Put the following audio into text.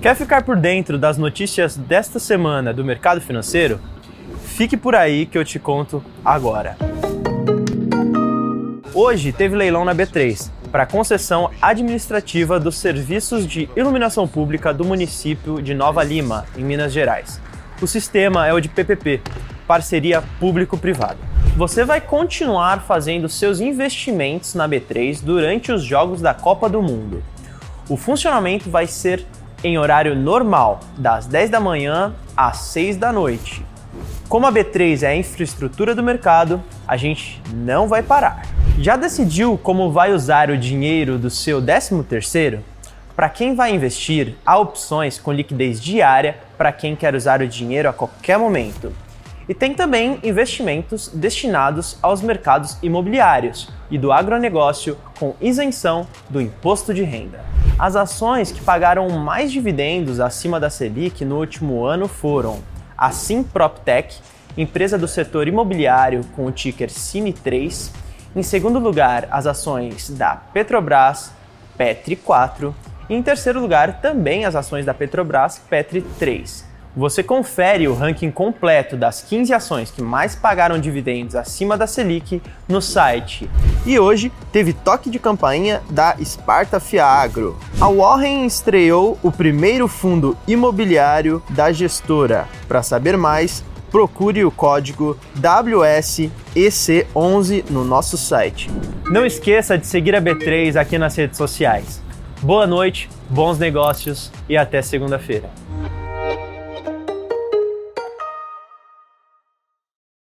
Quer ficar por dentro das notícias desta semana do mercado financeiro? Fique por aí que eu te conto agora. Hoje teve leilão na B3 para concessão administrativa dos serviços de iluminação pública do município de Nova Lima, em Minas Gerais. O sistema é o de PPP, parceria público-privada. Você vai continuar fazendo seus investimentos na B3 durante os jogos da Copa do Mundo. O funcionamento vai ser em horário normal, das 10 da manhã às 6 da noite. Como a B3 é a infraestrutura do mercado, a gente não vai parar. Já decidiu como vai usar o dinheiro do seu 13º? Para quem vai investir, há opções com liquidez diária para quem quer usar o dinheiro a qualquer momento. E tem também investimentos destinados aos mercados imobiliários e do agronegócio com isenção do imposto de renda. As ações que pagaram mais dividendos acima da Selic no último ano foram a Simproptech, empresa do setor imobiliário com o ticker CIMI3. Em segundo lugar, as ações da Petrobras, Petri 4. E em terceiro lugar, também as ações da Petrobras, Petri 3. Você confere o ranking completo das 15 ações que mais pagaram dividendos acima da Selic no site. E hoje teve toque de campainha da Sparta Fiagro. A Warren estreou o primeiro fundo imobiliário da gestora. Para saber mais, procure o código WSEC11 no nosso site. Não esqueça de seguir a B3 aqui nas redes sociais. Boa noite, bons negócios e até segunda-feira.